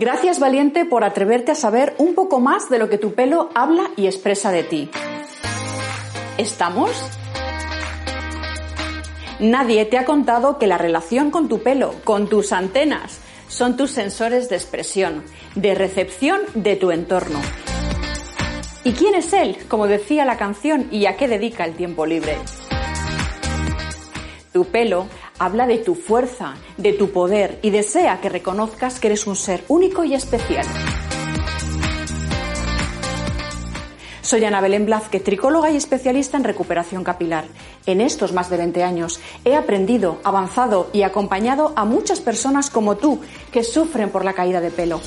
Gracias valiente por atreverte a saber un poco más de lo que tu pelo habla y expresa de ti. ¿Estamos? Nadie te ha contado que la relación con tu pelo, con tus antenas, son tus sensores de expresión, de recepción de tu entorno. ¿Y quién es él? Como decía la canción, ¿y a qué dedica el tiempo libre? Tu pelo habla de tu fuerza, de tu poder y desea que reconozcas que eres un ser único y especial. Soy Ana Belén Blázquez, tricóloga y especialista en recuperación capilar. En estos más de 20 años he aprendido, avanzado y acompañado a muchas personas como tú que sufren por la caída de pelo.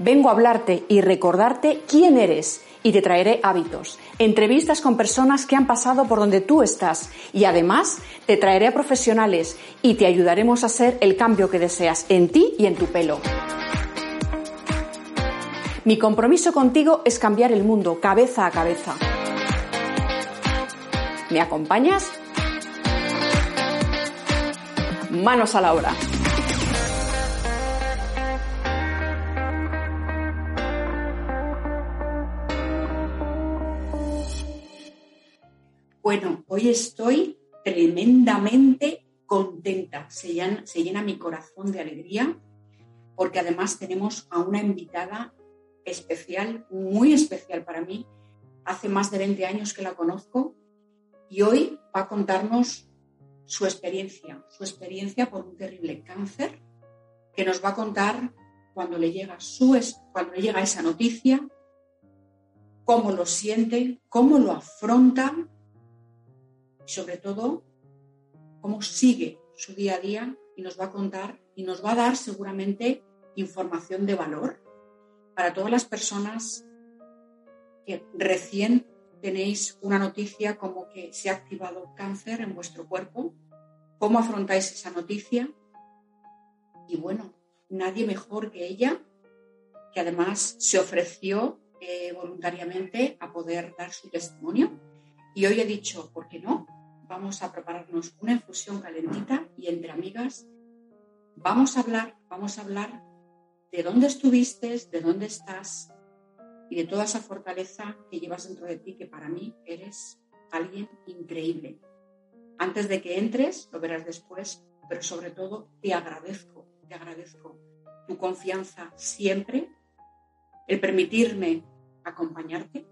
Vengo a hablarte y recordarte quién eres y te traeré hábitos, entrevistas con personas que han pasado por donde tú estás y además te traeré a profesionales y te ayudaremos a hacer el cambio que deseas en ti y en tu pelo. Mi compromiso contigo es cambiar el mundo cabeza a cabeza. ¿Me acompañas? Manos a la obra. Bueno, hoy estoy tremendamente contenta. Se llena, mi corazón de alegría porque además tenemos a una invitada especial, muy especial para mí. Hace más de 20 años que la conozco y hoy va a contarnos su experiencia, su experiencia por un terrible cáncer, que nos va a contar cuando le llega, su, cuando le llega esa noticia, cómo lo siente, cómo lo afronta y sobre todo cómo sigue su día a día y nos va a contar y nos va a dar seguramente información de valor para todas las personas que recién tenéis una noticia como que se ha activado cáncer en vuestro cuerpo, cómo afrontáis esa noticia y bueno, nadie mejor que ella, que además se ofreció eh, voluntariamente a poder dar su testimonio. Y hoy he dicho, ¿por qué no? Vamos a prepararnos una infusión calentita y entre amigas vamos a hablar, vamos a hablar de dónde estuviste, de dónde estás y de toda esa fortaleza que llevas dentro de ti, que para mí eres alguien increíble. Antes de que entres, lo verás después, pero sobre todo te agradezco, te agradezco tu confianza siempre, el permitirme acompañarte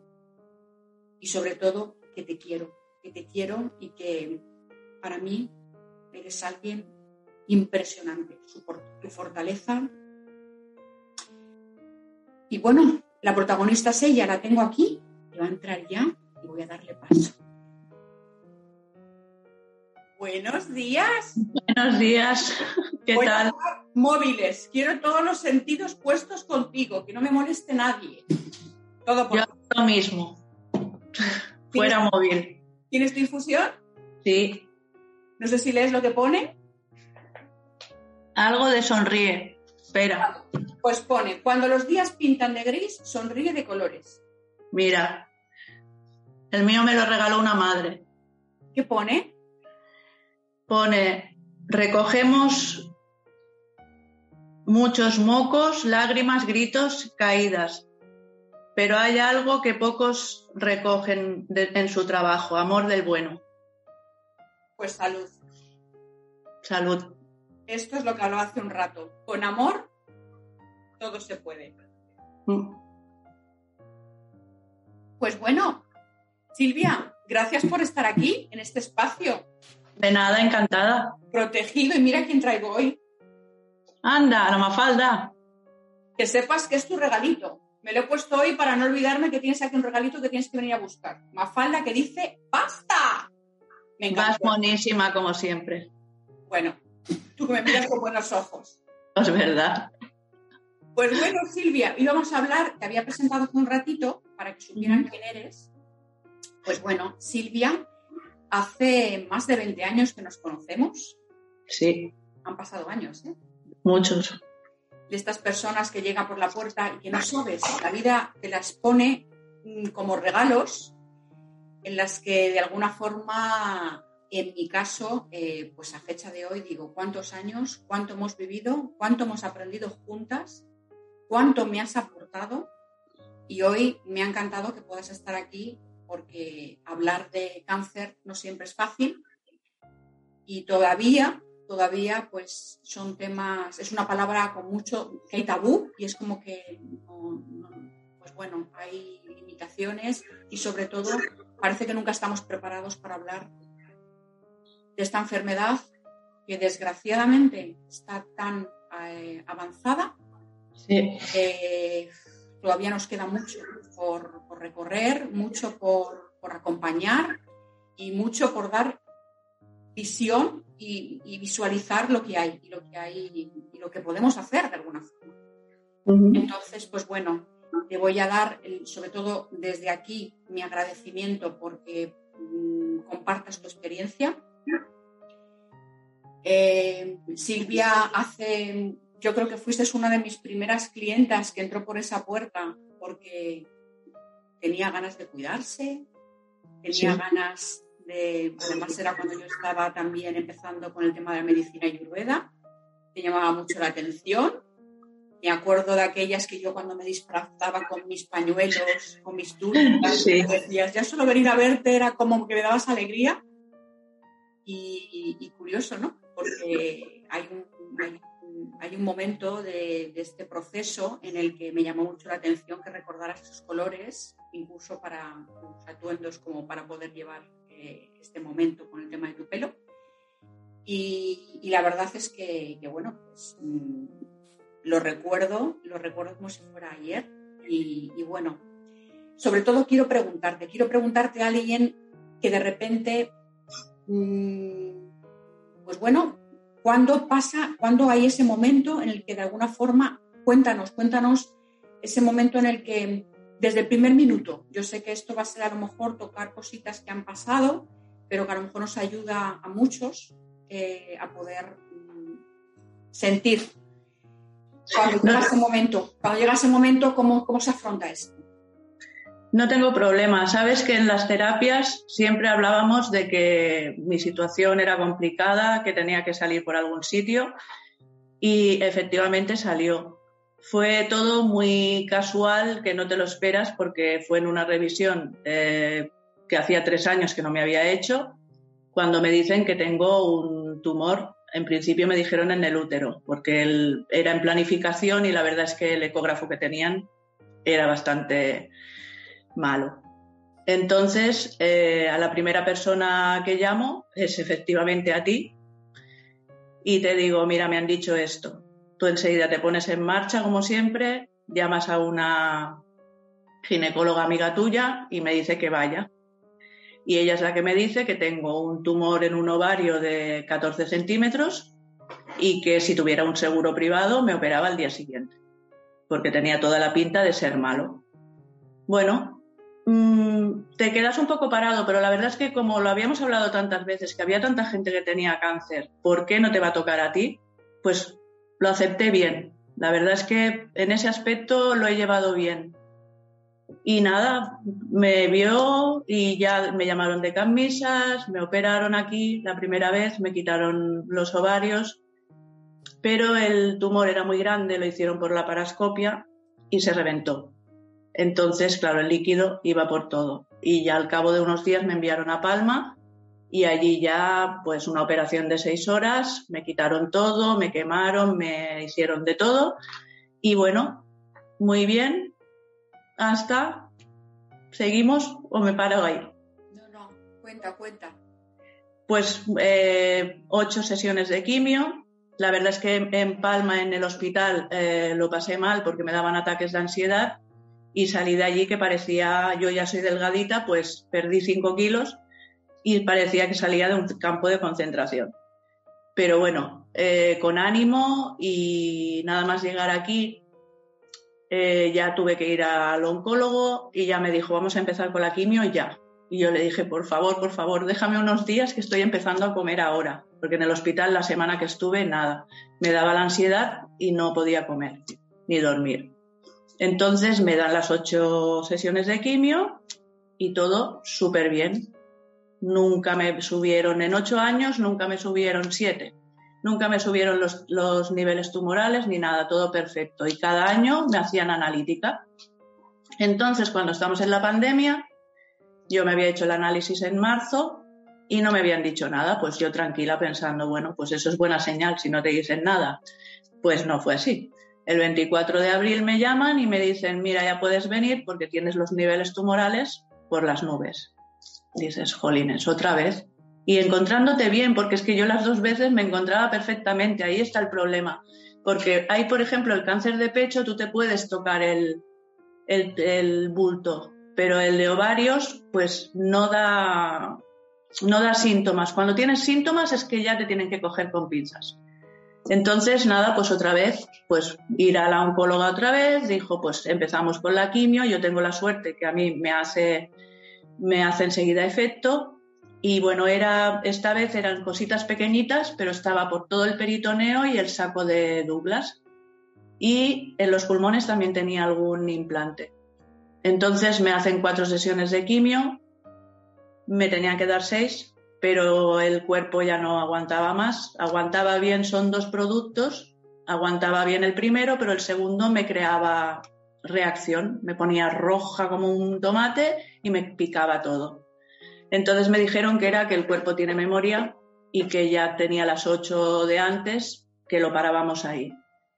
y sobre todo que te quiero, que te quiero y que para mí eres alguien impresionante, tu fortaleza. Y bueno, la protagonista es ella, la tengo aquí, va a entrar ya y voy a darle paso. Buenos días. Buenos días. ¿Qué tal? móviles. Quiero todos los sentidos puestos contigo, que no me moleste nadie. Todo por Yo lo mismo. Fuera móvil. ¿Tienes tu infusión? Sí. No sé si lees lo que pone. Algo de sonríe. Espera. Pues pone, cuando los días pintan de gris, sonríe de colores. Mira, el mío me lo regaló una madre. ¿Qué pone? Pone, recogemos muchos mocos, lágrimas, gritos, caídas pero hay algo que pocos recogen en su trabajo, amor del bueno. Pues salud. Salud. Esto es lo que hablaba hace un rato. Con amor, todo se puede. Mm. Pues bueno, Silvia, gracias por estar aquí, en este espacio. De nada, encantada. Protegido, y mira quién traigo hoy. Anda, la mafalda. Que sepas que es tu regalito. Me lo he puesto hoy para no olvidarme que tienes aquí un regalito que tienes que venir a buscar. Mafalda que dice ¡Basta! Me encanta. Monísima como siempre. Bueno, tú que me miras con buenos ojos. Es verdad. Pues bueno, Silvia, íbamos a hablar, te había presentado hace un ratito para que supieran quién eres. Pues bueno, Silvia, hace más de 20 años que nos conocemos. Sí. Han pasado años, ¿eh? Muchos de estas personas que llegan por la puerta y que no sabes, la vida te las pone mm, como regalos en las que de alguna forma en mi caso, eh, pues a fecha de hoy digo, ¿cuántos años? ¿Cuánto hemos vivido? ¿Cuánto hemos aprendido juntas? ¿Cuánto me has aportado? Y hoy me ha encantado que puedas estar aquí porque hablar de cáncer no siempre es fácil y todavía, todavía pues son temas, es una palabra con mucho, que hay tabú y es como que, pues bueno, hay limitaciones y sobre todo parece que nunca estamos preparados para hablar de esta enfermedad que desgraciadamente está tan eh, avanzada. que todavía nos queda mucho por, recorrer, mucho por, acompañar y mucho por dar visión y, visualizar lo que hay y lo que hay y lo que podemos hacer de alguna forma. Entonces, pues bueno, te voy a dar, sobre todo desde aquí, mi agradecimiento porque mm, compartas tu experiencia. Eh, Silvia hace yo creo que fuiste una de mis primeras clientas que entró por esa puerta porque tenía ganas de cuidarse, tenía ganas de, además era cuando yo estaba también empezando con el tema de la medicina ayurveda, me llamaba mucho la atención. Me acuerdo de aquellas que yo cuando me disfrazaba con mis pañuelos, con mis túnicas, decías, ya solo venir a verte era como que me dabas alegría. Y, curioso, ¿no? Porque hay un, hay un momento de, este proceso en el que me llamó mucho la atención que recordaras esos colores, incluso para atuendos como para poder llevar eh, este momento con el tema de tu pelo. Y, la verdad es que, bueno, pues mm, lo recuerdo, lo recuerdo como si fuera ayer. Y, bueno, sobre todo quiero preguntarte, quiero preguntarte a alguien que de repente, mm, pues bueno, ¿Cuándo pasa, cuándo hay ese momento en el que de alguna forma, cuéntanos, cuéntanos ese momento en el que desde el primer minuto, yo sé que esto va a ser a lo mejor tocar cositas que han pasado, pero que a lo mejor nos ayuda a muchos eh, a poder mm, sentir. Cuando llega ese momento, cuando llega ese momento, ¿cómo, cómo se afronta esto? No tengo problema. Sabes que en las terapias siempre hablábamos de que mi situación era complicada, que tenía que salir por algún sitio y efectivamente salió. Fue todo muy casual, que no te lo esperas porque fue en una revisión eh, que hacía tres años que no me había hecho, cuando me dicen que tengo un tumor. En principio me dijeron en el útero, porque él era en planificación y la verdad es que el ecógrafo que tenían era bastante malo. Entonces, eh, a la primera persona que llamo es efectivamente a ti y te digo, mira, me han dicho esto. Tú enseguida te pones en marcha, como siempre, llamas a una ginecóloga amiga tuya y me dice que vaya. Y ella es la que me dice que tengo un tumor en un ovario de 14 centímetros y que si tuviera un seguro privado me operaba al día siguiente, porque tenía toda la pinta de ser malo. Bueno, Mm, te quedas un poco parado, pero la verdad es que como lo habíamos hablado tantas veces, que había tanta gente que tenía cáncer, ¿por qué no te va a tocar a ti? Pues lo acepté bien. La verdad es que en ese aspecto lo he llevado bien. Y nada, me vio y ya me llamaron de camisas, me operaron aquí la primera vez, me quitaron los ovarios, pero el tumor era muy grande, lo hicieron por la parascopia y se reventó. Entonces, claro, el líquido iba por todo. Y ya al cabo de unos días me enviaron a Palma y allí ya, pues una operación de seis horas, me quitaron todo, me quemaron, me hicieron de todo. Y bueno, muy bien, hasta, ¿seguimos o me paro ahí? No, no, cuenta, cuenta. Pues eh, ocho sesiones de quimio. La verdad es que en Palma, en el hospital, eh, lo pasé mal porque me daban ataques de ansiedad y salí de allí que parecía, yo ya soy delgadita, pues perdí 5 kilos y parecía que salía de un campo de concentración. Pero bueno, eh, con ánimo y nada más llegar aquí, eh, ya tuve que ir al oncólogo y ya me dijo, vamos a empezar con la quimio ya. Y yo le dije, por favor, por favor, déjame unos días que estoy empezando a comer ahora, porque en el hospital la semana que estuve, nada, me daba la ansiedad y no podía comer ni dormir. Entonces me dan las ocho sesiones de quimio y todo súper bien. Nunca me subieron en ocho años, nunca me subieron siete. Nunca me subieron los, los niveles tumorales ni nada, todo perfecto. Y cada año me hacían analítica. Entonces, cuando estamos en la pandemia, yo me había hecho el análisis en marzo y no me habían dicho nada. Pues yo tranquila pensando, bueno, pues eso es buena señal si no te dicen nada. Pues no fue así. El 24 de abril me llaman y me dicen, mira, ya puedes venir porque tienes los niveles tumorales por las nubes. Dices, jolines, otra vez y encontrándote bien, porque es que yo las dos veces me encontraba perfectamente, ahí está el problema. Porque hay, por ejemplo, el cáncer de pecho, tú te puedes tocar el, el, bulto, pero el de ovarios, pues no da, no da síntomas. Cuando tienes síntomas es que ya te tienen que coger con pinzas. Entonces, nada, pues otra vez, pues ir a la oncóloga otra vez, dijo, pues empezamos con la quimio, yo tengo la suerte que a mí me hace, me hace enseguida efecto, y bueno, era, esta vez eran cositas pequeñitas, pero estaba por todo el peritoneo y el saco de Douglas. Y en los pulmones también tenía algún implante. Entonces me hacen cuatro sesiones de quimio, me tenían que dar seis, pero el cuerpo ya no aguantaba más. Aguantaba bien, son dos productos, aguantaba bien el primero, pero el segundo me creaba reacción, me ponía roja como un tomate y me picaba todo. Entonces me dijeron que era que el cuerpo tiene memoria y que ya tenía las ocho de antes, que lo parábamos ahí.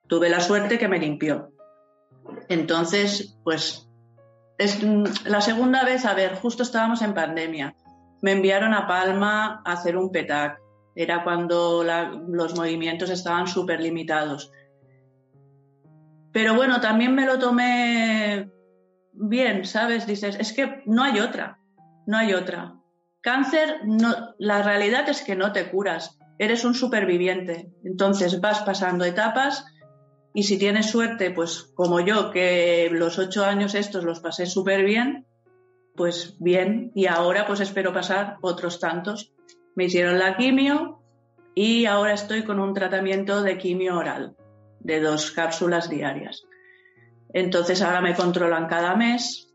Tuve la suerte que me limpió. Entonces, pues, es la segunda vez, a ver, justo estábamos en pandemia. Me enviaron a Palma a hacer un PETAC. Era cuando los movimientos estaban súper limitados. Pero bueno, también me lo tomé bien, ¿sabes? Dices, es que no hay otra, no hay otra. Cáncer, no, la realidad es que no te curas, eres un superviviente. Entonces vas pasando etapas y si tienes suerte, pues como yo, que los ocho años estos los pasé súper bien, pues bien. Y ahora pues espero pasar otros tantos. Me hicieron la quimio y ahora estoy con un tratamiento de quimio oral de dos cápsulas diarias. Entonces ahora me controlan cada mes,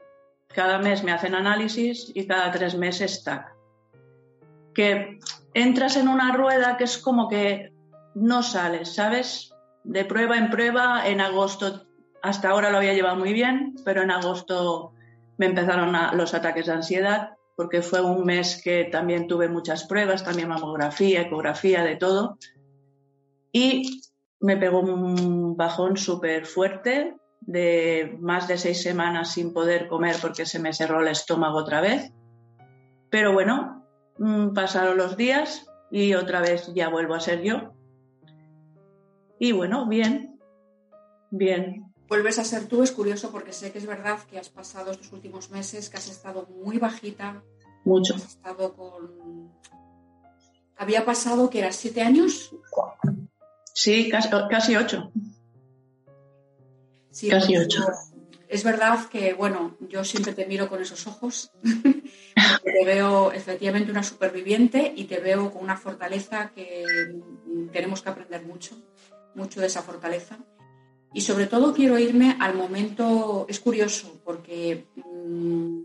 cada mes me hacen análisis y cada tres meses TAC que entras en una rueda que es como que no sales, ¿sabes? De prueba en prueba, en agosto, hasta ahora lo había llevado muy bien, pero en agosto me empezaron los ataques de ansiedad, porque fue un mes que también tuve muchas pruebas, también mamografía, ecografía, de todo. Y me pegó un bajón súper fuerte de más de seis semanas sin poder comer porque se me cerró el estómago otra vez. Pero bueno, Mm, pasaron los días y otra vez ya vuelvo a ser yo. Y bueno, bien, bien. Vuelves a ser tú, es curioso porque sé que es verdad que has pasado estos últimos meses, que has estado muy bajita. Mucho. Has estado con... ¿Había pasado que eras siete años? Sí, casi, casi ocho. Sí, casi ocho es verdad que, bueno, yo siempre te miro con esos ojos, te veo efectivamente una superviviente y te veo con una fortaleza que tenemos que aprender mucho, mucho de esa fortaleza. Y sobre todo quiero irme al momento, es curioso, porque mm,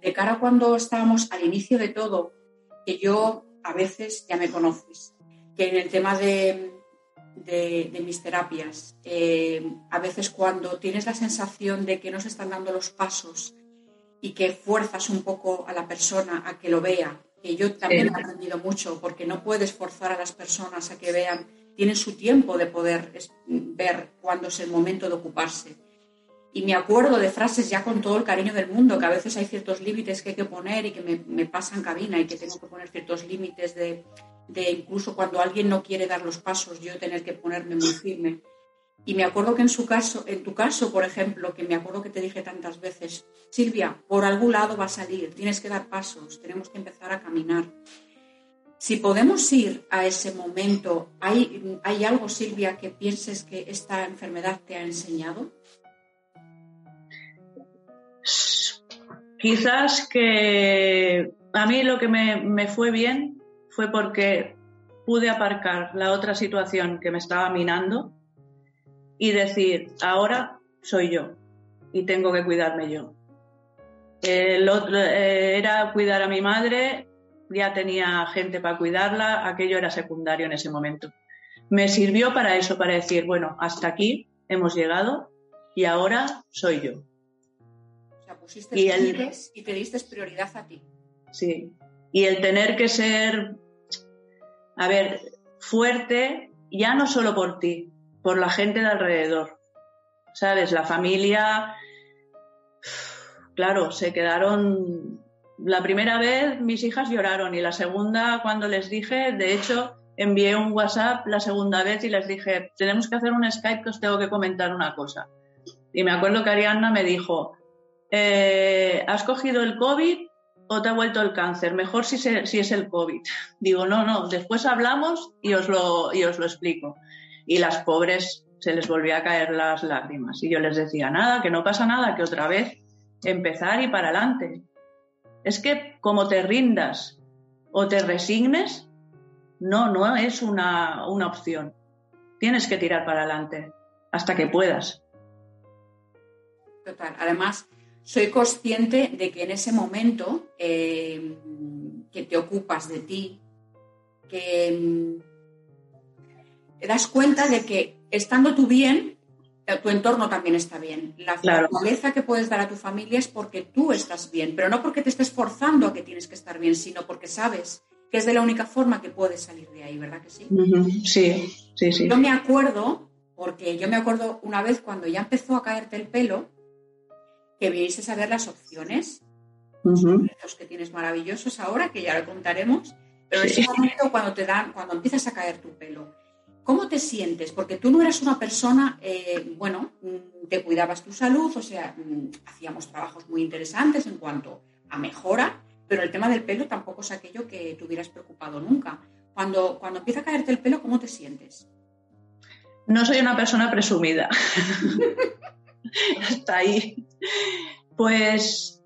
de cara a cuando estábamos al inicio de todo, que yo a veces ya me conoces, que en el tema de, de, mis terapias. Eh, a veces cuando tienes la sensación de que no se están dando los pasos y que fuerzas un poco a la persona a que lo vea, que yo también he aprendido mucho, porque no puedes forzar a las personas a que vean, tienen su tiempo de poder ver cuándo es el momento de ocuparse. Y me acuerdo de frases ya con todo el cariño del mundo, que a veces hay ciertos límites que hay que poner y que me, me pasan cabina y que tengo que poner ciertos límites de, de incluso cuando alguien no quiere dar los pasos, yo tener que ponerme muy firme. Y me acuerdo que en su caso, en tu caso, por ejemplo, que me acuerdo que te dije tantas veces, Silvia, por algún lado va a salir, tienes que dar pasos, tenemos que empezar a caminar. Si podemos ir a ese momento, ¿hay, ¿hay algo, Silvia, que pienses que esta enfermedad te ha enseñado? Quizás que a mí lo que me, me fue bien fue porque pude aparcar la otra situación que me estaba minando y decir, ahora soy yo y tengo que cuidarme yo. El otro, eh, era cuidar a mi madre ya tenía gente para cuidarla, aquello era secundario en ese momento. Me sirvió para eso, para decir, bueno, hasta aquí hemos llegado y ahora soy yo. O sea, pusiste y, el, y te diste prioridad a ti. Sí, y el tener que ser, a ver, fuerte, ya no solo por ti, por la gente de alrededor. ¿Sabes? La familia, claro, se quedaron. La primera vez mis hijas lloraron y la segunda, cuando les dije, de hecho, envié un WhatsApp la segunda vez y les dije, tenemos que hacer un Skype que os tengo que comentar una cosa. Y me acuerdo que Arianna me dijo, eh, ¿has cogido el COVID o te ha vuelto el cáncer? Mejor si, es el COVID. Digo, no, no, después hablamos y os, lo, y os lo explico. Y las pobres se les volvía a caer las lágrimas. Y yo les decía, nada, que no pasa nada, que otra vez empezar y para adelante. Es que como te rindas o te resignes, no, no es una, una opción. Tienes que tirar para adelante hasta que puedas. Total. Además, soy consciente de que en ese momento eh, que te ocupas de ti, que mm, te das cuenta de que estando tú bien, eh, tu entorno también está bien. La fortaleza que puedes dar a tu familia es porque tú estás bien, pero no porque te estés forzando a que tienes que estar bien, sino porque sabes que es de la única forma que puedes salir de ahí, ¿verdad que sí? Sí, sí, sí. Yo me acuerdo, porque yo me acuerdo una vez cuando ya empezó a caerte el pelo, que vienes a ver las opciones, los que tienes maravillosos ahora, que ya lo contaremos, pero en ese momento cuando te dan, cuando empiezas a caer tu pelo, ¿cómo te sientes? Porque tú no eras una persona, eh, bueno, mm, te cuidabas tu salud, o sea, mm, hacíamos trabajos muy interesantes en cuanto a mejora, pero el tema del pelo tampoco es aquello que te hubieras preocupado nunca. Cuando, cuando empieza a caerte el pelo, ¿cómo te sientes? No soy una persona presumida. Está ahí. Pues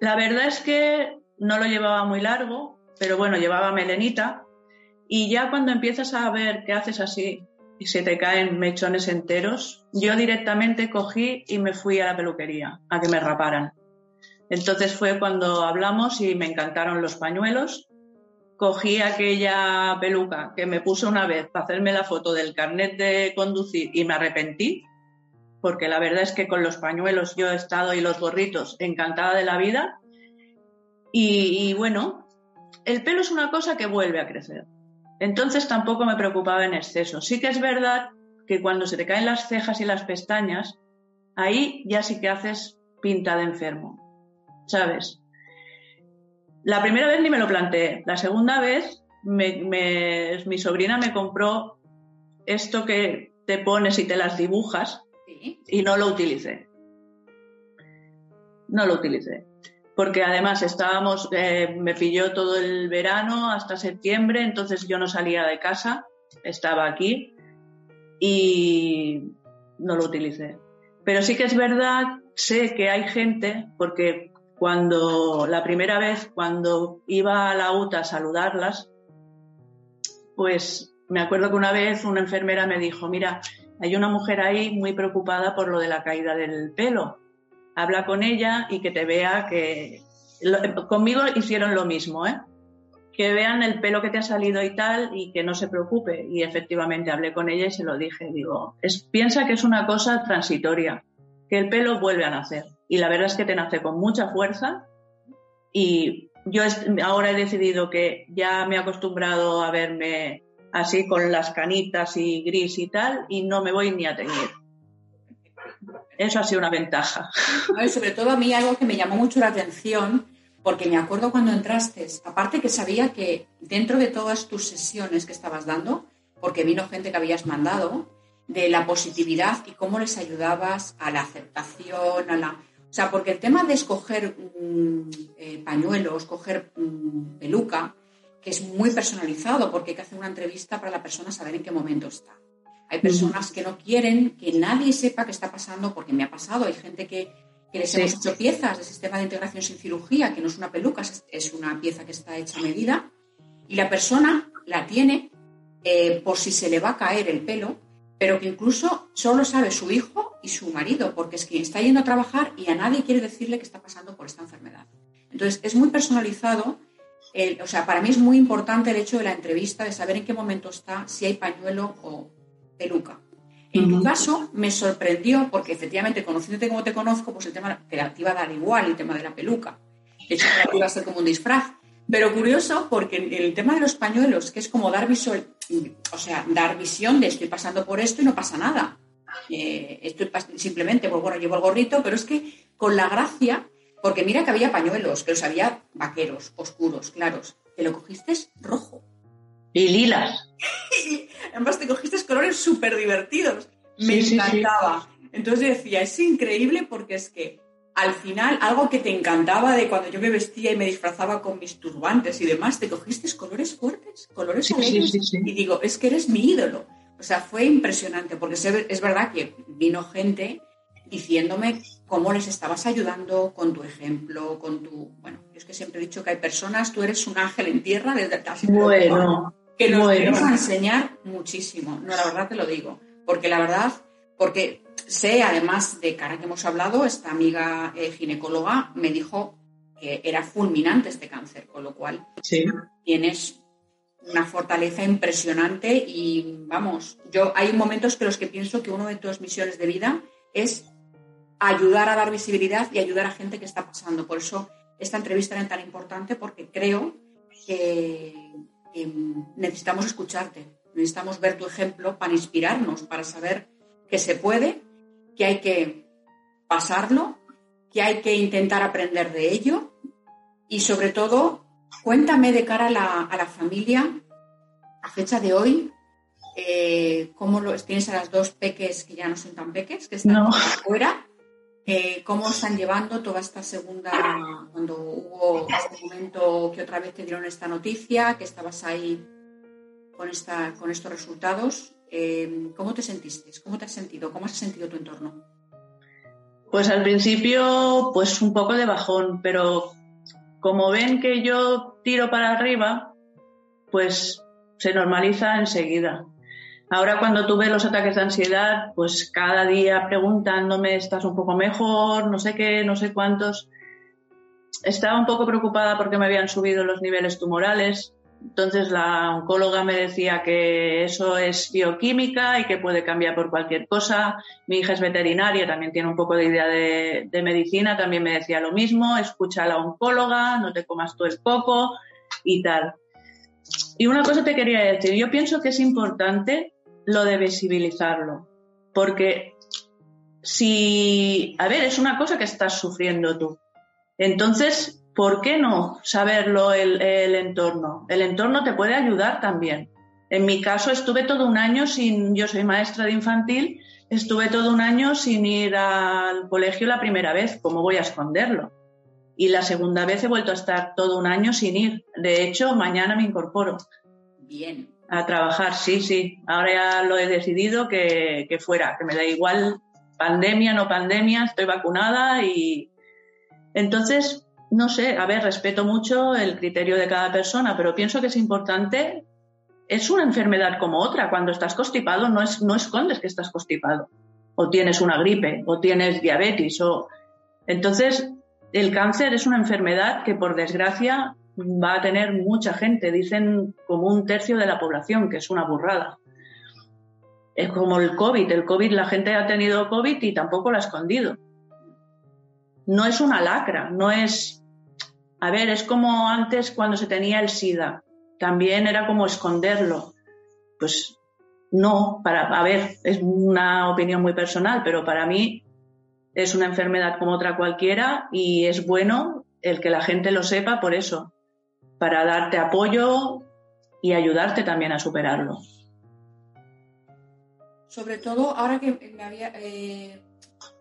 la verdad es que no lo llevaba muy largo, pero bueno, llevaba melenita. Y ya cuando empiezas a ver que haces así y se te caen mechones enteros, yo directamente cogí y me fui a la peluquería a que me raparan. Entonces fue cuando hablamos y me encantaron los pañuelos. Cogí aquella peluca que me puse una vez para hacerme la foto del carnet de conducir y me arrepentí porque la verdad es que con los pañuelos yo he estado y los gorritos encantada de la vida. Y, bueno, el pelo es una cosa que vuelve a crecer. Entonces tampoco me preocupaba en exceso. Sí que es verdad que cuando se te caen las cejas y las pestañas, ahí ya sí que haces pinta de enfermo, ¿sabes? La primera vez ni me lo planteé. La segunda vez mi sobrina me compró esto que te pones y te las dibujas y no lo utilicé. No lo utilicé. Porque además estábamos, eh, me pilló todo el verano hasta septiembre, entonces yo no salía de casa, estaba aquí y no lo utilicé. Pero sí que es verdad, sé que hay gente, porque cuando la primera vez, cuando iba a la UTA a saludarlas, pues me acuerdo que una vez una enfermera me dijo, mira, hay una mujer ahí muy preocupada por lo de la caída del pelo. Habla con ella y que te vea que... conmigo hicieron lo mismo, ¿eh? Que vean el pelo que te ha salido y tal y que no se preocupe. Y efectivamente hablé con ella y se lo dije. Digo, piensa que es una cosa transitoria, que el pelo vuelve a nacer. Y la verdad es que te nace con mucha fuerza y yo ahora he decidido que ya me he acostumbrado a verme así con las canitas y gris y tal, y no me voy ni a teñir. Eso ha sido una ventaja. sobre todo a mí algo que me llamó mucho la atención, porque me acuerdo cuando entraste, aparte que sabía que dentro de todas tus sesiones que estabas dando, porque vino gente que habías mandado, de la positividad y cómo les ayudabas a la aceptación, a la... O sea, porque el tema de escoger mm, eh, escoger mm, peluca, que es muy personalizado porque hay que hacer una entrevista para la persona saber en qué momento está. Hay personas que no quieren que nadie sepa qué está pasando porque me ha pasado. Hay gente que, que les hemos hecho piezas de sistema de integración sin cirugía, que no es una peluca, es una pieza que está hecha a medida y la persona la tiene eh, por si se le va a caer el pelo, pero que incluso solo sabe su hijo y su marido, porque es quien está yendo a trabajar y a nadie quiere decirle que está pasando por esta enfermedad. Entonces, es muy personalizado o sea, para mí es muy importante el hecho de la entrevista, de saber en qué momento está, si hay pañuelo o peluca. En tu caso, me sorprendió porque efectivamente, conociéndote como te conozco, pues el tema te, iba a dar igual el tema de la peluca. De hecho, iba a ser como un disfraz. Pero curioso porque el tema de los pañuelos, que es como dar visual, o sea, dar visión de estoy pasando por esto y no pasa nada. Eh, estoy simplemente, pues bueno, llevo el gorrito, pero es que con la gracia, porque mira que había pañuelos, que los había vaqueros, oscuros, claros, te lo cogiste rojo. Y lilas. Además te cogiste colores súper divertidos. Me encantaba. Entonces decía, es increíble porque es que al final, algo que te encantaba de cuando yo me vestía y me disfrazaba con mis turbantes y demás, te cogiste colores fuertes, colores alegres. y digo, es que eres mi ídolo. O sea, fue impresionante porque es verdad que vino gente diciéndome cómo les estabas ayudando con tu ejemplo, con tu... Bueno, es que siempre he dicho que hay personas, tú eres un ángel en tierra desde casi bueno, que nos bueno. a enseñar muchísimo. No, la verdad te lo digo. Porque la verdad, porque sé, además de cara que hemos hablado, esta amiga eh, ginecóloga me dijo que era fulminante este cáncer, con lo cual tienes una fortaleza impresionante y vamos, yo hay momentos que los que pienso que uno de tus misiones de vida es ayudar a dar visibilidad y ayudar a gente que está pasando. Por eso esta entrevista era tan importante porque creo que necesitamos escucharte, necesitamos ver tu ejemplo para inspirarnos, para saber que se puede, que hay que pasarlo, que hay que intentar aprender de ello. Y sobre todo, cuéntame de cara a la, familia, a fecha de hoy, eh, cómo lo, tienes a las dos peques que ya no son tan peques, que están afuera, eh, cómo están llevando toda esta segunda, cuando hubo este momento que otra vez te dieron esta noticia, que estabas ahí con, esta, con estos resultados. Eh, ¿Cómo te sentiste? ¿Cómo te has sentido? ¿Cómo has sentido tu entorno? Pues al principio, pues un poco de bajón, pero como ven que yo tiro para arriba, pues se normaliza enseguida. Ahora cuando tuve los ataques de ansiedad, pues cada día preguntándome, ¿estás un poco mejor? No sé qué, no sé cuántos. Estaba un poco preocupada porque me habían subido los niveles tumorales. Entonces la oncóloga me decía que eso es bioquímica y que puede cambiar por cualquier cosa. Mi hija es veterinaria, también tiene un poco de idea de, medicina, también me decía lo mismo, escucha a la oncóloga, no te comas tú el coco y tal. Y una cosa te quería decir, yo pienso que es importante lo de visibilizarlo. Porque si, a ver, es una cosa que estás sufriendo tú. Entonces, ¿por qué no saberlo el, entorno? El entorno te puede ayudar también. En mi caso estuve todo un año sin, yo soy maestra de infantil, estuve todo un año sin ir al colegio la primera vez, ¿cómo voy a esconderlo? Y la segunda vez he vuelto a estar todo un año sin ir. De hecho, mañana me incorporo. Bien. A trabajar, sí, sí. Ahora ya lo he decidido que, fuera, que me da igual pandemia, no pandemia, estoy vacunada y entonces, no sé, a ver, respeto mucho el criterio de cada persona, pero pienso que es importante, es una enfermedad como otra. Cuando estás constipado no, es, no escondes que estás constipado, o tienes una gripe, o tienes diabetes, o... Entonces, el cáncer es una enfermedad que por desgracia va a tener mucha gente, dicen como un tercio de la población, que es una burrada. Es como el COVID, el COVID, la gente ha tenido COVID y tampoco lo ha escondido. No es una lacra, no es... A ver, es como antes cuando se tenía el SIDA, también era como esconderlo. Pues no, para, a ver, es una opinión muy personal, pero para mí es una enfermedad como otra cualquiera y es bueno el que la gente lo sepa por eso, para darte apoyo y ayudarte también a superarlo. Sobre todo, ahora que me, había, eh,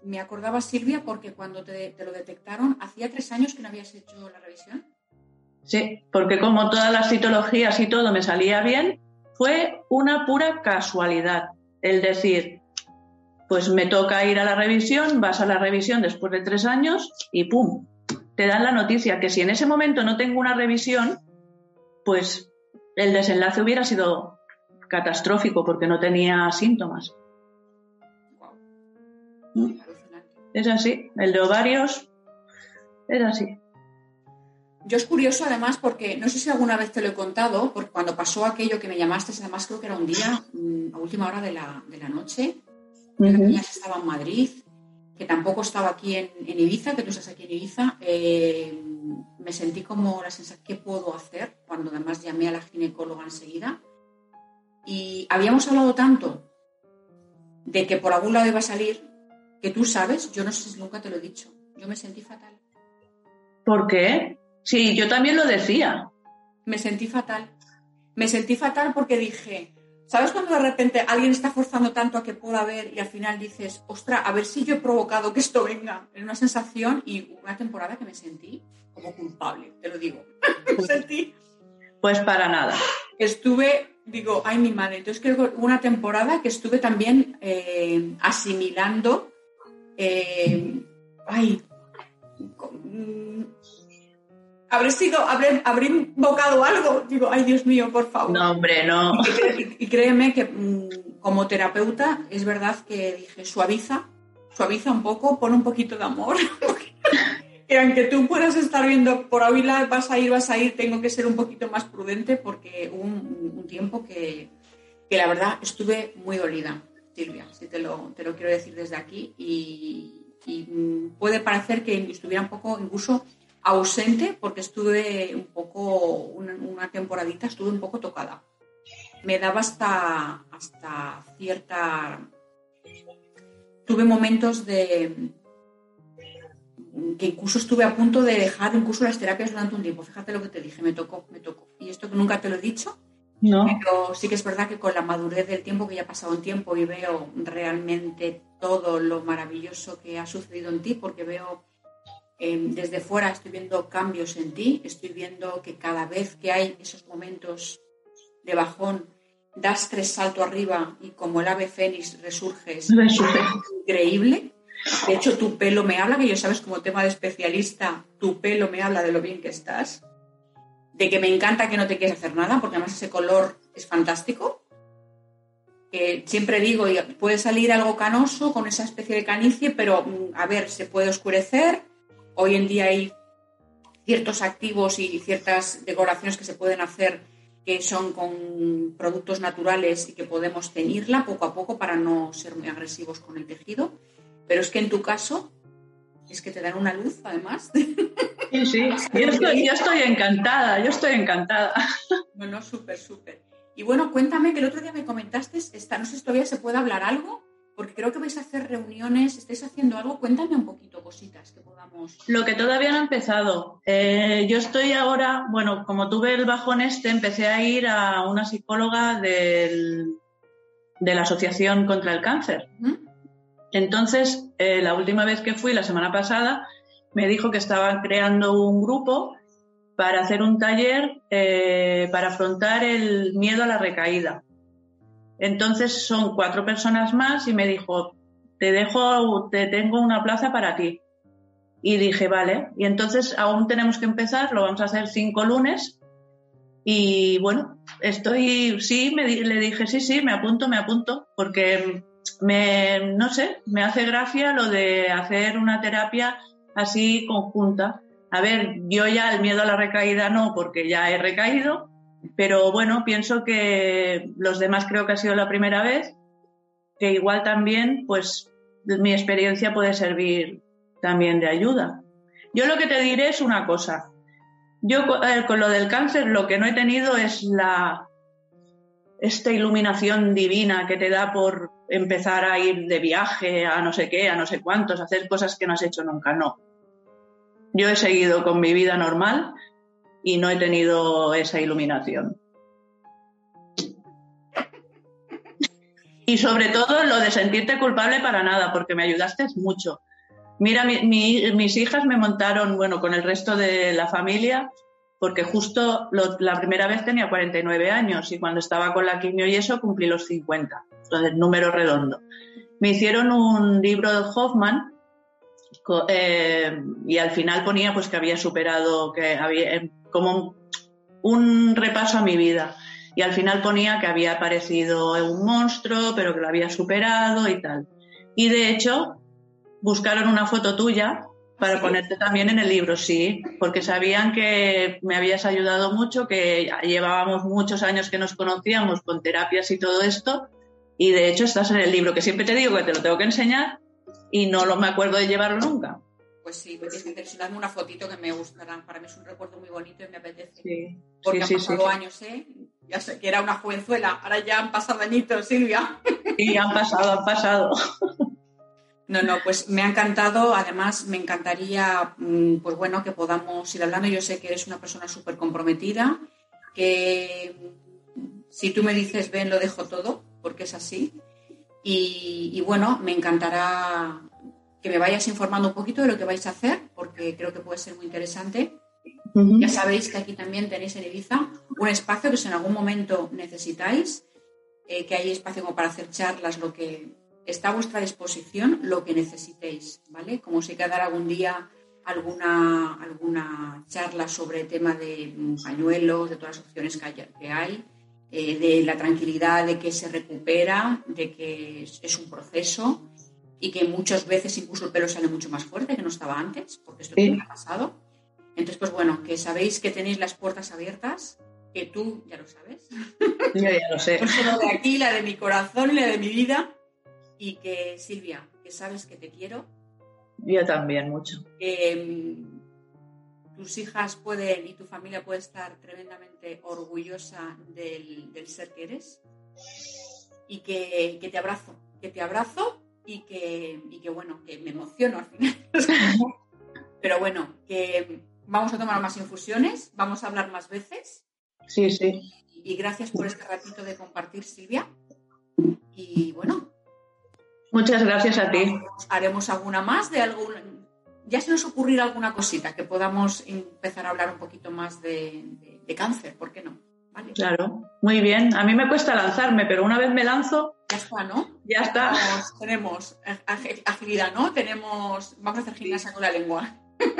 me acordaba Silvia, porque cuando te, lo detectaron, hacía tres años que no habías hecho la revisión. Sí, porque como todas las citologías y todo me salía bien, fue una pura casualidad. El decir, pues me toca ir a la revisión, vas a la revisión después de tres años y ¡pum! Te dan la noticia que si en ese momento no tengo una revisión, pues el desenlace hubiera sido catastrófico porque no tenía síntomas. Es así, el de ovarios es así. yo es curioso además porque no sé si alguna vez te lo he contado, porque cuando pasó aquello que me llamaste, además creo que era un día mm, a última hora de la, noche, que estaba en Madrid, que tampoco estaba aquí en, Ibiza, que tú estás aquí en Ibiza, eh, me sentí como la sensación, ¿qué puedo hacer? Cuando además llamé a la ginecóloga enseguida. Y habíamos hablado tanto de que por algún lado iba a salir, que tú sabes, yo no sé si nunca te lo he dicho, yo me sentí fatal. ¿Por qué? Sí, yo también lo decía. Me sentí fatal. Me sentí fatal porque dije, ¿sabes cuando de repente alguien está forzando tanto a que pueda ver y al final dices, ostra, a ver si yo he provocado que esto venga? Es una sensación y una temporada que me sentí como culpable, te lo digo. me sentí. Pues para nada. Estuve, digo, ay, mi madre. Entonces creo que una temporada que estuve también eh, asimilando, eh, ay, habré sido, habré, invocado algo. Digo, ay Dios mío, por favor. No, hombre, no. Y, créeme que mm, como terapeuta es verdad que dije, suaviza, suaviza un poco, pon un poquito de amor. que aunque tú puedas estar viendo por Ávila, vas a ir, vas a ir, tengo que ser un poquito más prudente porque hubo un, tiempo que, la verdad estuve muy dolida, Silvia, si te lo, te lo quiero decir desde aquí. Y, y mm, puede parecer que estuviera un poco incluso ausente porque estuve un poco, una, temporadita estuve un poco tocada. Me daba hasta, hasta cierta... Tuve momentos de que incluso estuve a punto de dejar incluso las terapias durante un tiempo. Fíjate lo que te dije, me tocó, me tocó. Y esto que nunca te lo he dicho, no. pero sí que es verdad que con la madurez del tiempo, que ya ha pasado un tiempo y veo realmente todo lo maravilloso que ha sucedido en ti, porque veo Em, desde fuera estoy viendo cambios en ti, estoy viendo que cada vez que hay esos momentos de bajón, das tres saltos arriba y como el ave fénix resurges. Increíble. De hecho, tu pelo me habla, que yo sabes como tema de especialista, tu pelo me habla de lo bien que estás, de que me encanta que no te quieres hacer nada, porque además ese color es fantástico. Que siempre digo, puede salir algo canoso con esa especie de canicie, pero mm, a ver, se puede oscurecer, Hoy en día hay ciertos activos y ciertas decoraciones que se pueden hacer que son con productos naturales y que podemos teñirla poco a poco para no ser muy agresivos con el tejido. Pero es que en tu caso es que te dan una luz además. Sí, sí, yo estoy, encantada, yo estoy encantada. Bueno, súper, súper. Y bueno, cuéntame que el otro día me comentaste, esta, no sé si todavía se puede hablar algo, porque creo que vais a hacer reuniones, estáis haciendo algo, cuéntame un poquito cositas que podamos. Lo que todavía no ha empezado. Eh, yo estoy ahora, bueno, como tuve el bajón este, empecé a ir a una psicóloga de la Asociación contra el Cáncer. Entonces, eh, la última vez que fui, la semana pasada, me dijo que estaban creando un grupo para hacer un taller eh, para afrontar el miedo a la recaída. Entonces son cuatro personas más y me dijo, te dejo, te tengo una plaza para ti. Y dije, vale. Y entonces aún tenemos que empezar, lo vamos a hacer cinco lunes. Y bueno, estoy, sí, le dije, sí, sí, me apunto, me apunto, porque me, no sé, me hace gracia lo de hacer una terapia así conjunta. A ver, yo ya el miedo a la recaída no, porque ya he recaído, pero bueno, pienso que los demás creo que ha sido la primera vez, que igual también, pues mi experiencia puede servir también de ayuda. Yo lo que te diré es una cosa. Yo eh, con lo del cáncer lo que no he tenido es la esta iluminación divina que te da por empezar a ir de viaje a no sé qué, a no sé cuántos, hacer cosas que no has hecho nunca, no. Yo he seguido con mi vida normal y no he tenido esa iluminación. Y sobre todo lo de sentirte culpable para nada, porque me ayudaste mucho. Mira, mis hijas me montaron, bueno, con el resto de la familia, porque justo la primera vez tenía 49 años y cuando estaba con la quimio y eso cumplí los 50, entonces número redondo. Me hicieron un libro de Hoffman eh, y al final ponía pues que había superado, que había como un, repaso a mi vida. Y al final ponía que había aparecido un monstruo, pero que lo había superado y tal. Y de hecho, buscaron una foto tuya para ponerte también en el libro, sí, porque sabían que me habías ayudado mucho, que llevábamos muchos años que nos conocíamos con terapias y todo esto, y de hecho estás en el libro, que siempre te digo que te lo tengo que enseñar y no lo, me acuerdo de llevarlo nunca. Pues sí, me tienes que una fotito que me gustará. Para mí es un recuerdo muy bonito y me apetece. Sí, porque han pasado años, ¿eh? Ya sé que era una jovenzuela, ahora ya han pasado añitos, Silvia. Sí, han pasado, han pasado. No, no, pues me ha encantado. Además, me encantaría, mm, pues bueno, que podamos ir hablando. Yo sé que eres una persona súper comprometida, que si tú me dices ven, lo dejo todo, porque es así. Y, bueno, me encantará que me vayas informando un poquito de lo que vais a hacer, porque creo que puede ser muy interesante. Ya sabéis que aquí también tenéis en Ibiza un espacio que si en algún momento necesitáis, eh, que hay espacio como para hacer charlas, lo que está a vuestra disposición lo que necesitéis, ¿vale? Como si quedara algún día alguna, alguna charla sobre el tema de pañuelos, de todas las opciones que hay, eh, de la tranquilidad de que se recupera, de que es, un proceso y que muchas veces incluso el pelo sale mucho más fuerte que no estaba antes, porque esto también ha pasado. Entonces, pues bueno, que sabéis que tenéis las puertas abiertas, que tú ya lo sabes. Yo ya lo sé. No de aquí, la de mi corazón y la de mi vida y que Silvia, que sabes que te quiero. Yo también, mucho. Mm, tus hijas pueden y tu familia puede estar tremendamente orgullosa del, ser que eres y que, te abrazo, que te abrazo y que, y que bueno, que me emociono al final. Pero bueno, que vamos a tomar más infusiones, vamos a hablar más veces. Sí, sí. Y gracias por este ratito de compartir, Silvia. Y bueno, Muchas gracias a ti. Haremos alguna más de algún. Ya se nos ocurrirá alguna cosita que podamos empezar a hablar un poquito más de, cáncer, ¿por qué no? Claro, muy bien. A mí me cuesta lanzarme, pero una vez me lanzo. Ya está, ¿no? Ya está. Tenemos, agilidad, ¿no? Tenemos. Vamos a hacer gimnasia con la lengua.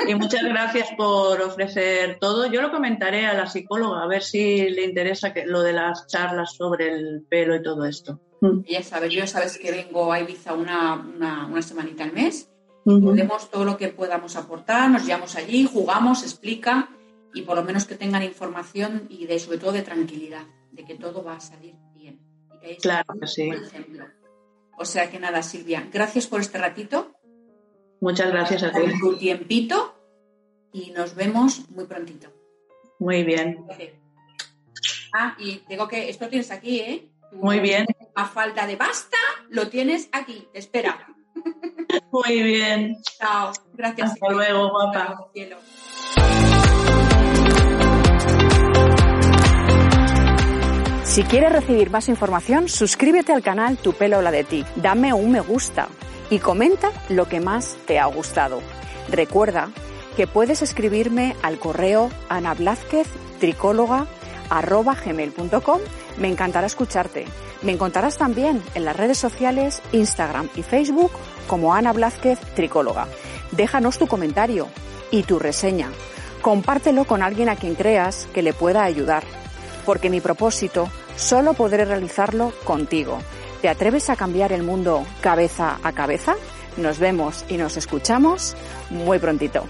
Y muchas gracias por ofrecer todo. Yo lo comentaré a la psicóloga, a ver si le interesa que, lo de las charlas sobre el pelo y todo esto. Ya sabes, yo sabes que vengo a Ibiza una, una, semanita al mes. Podemos todo lo que podamos aportar, nos llevamos allí, jugamos, explica y por lo menos que tengan información y de sobre todo de tranquilidad, de que todo va a salir bien. claro que sí. O sea que nada, Silvia, gracias por este ratito. Muchas gracias a ti. Por tu tiempito y nos vemos muy prontito. Muy bien. Ah, y digo que esto tienes aquí, ¿eh? Muy bien. A falta de basta, lo tienes aquí, te espera. Muy bien. Chao. Gracias. Hasta luego, guapa. Si quieres recibir más información, suscríbete al canal Tu pelo la de ti, dame un me gusta y comenta lo que más te ha gustado. Recuerda que puedes escribirme al correo anablázqueztricóloga.com me encantará escucharte. Me encontrarás también en las redes sociales Instagram y Facebook como Ana Blázquez Tricóloga. Déjanos tu comentario y tu reseña. Compártelo con alguien a quien creas que le pueda ayudar, porque mi propósito solo podré realizarlo contigo. ¿Te atreves a cambiar el mundo cabeza a cabeza? Nos vemos y nos escuchamos muy prontito.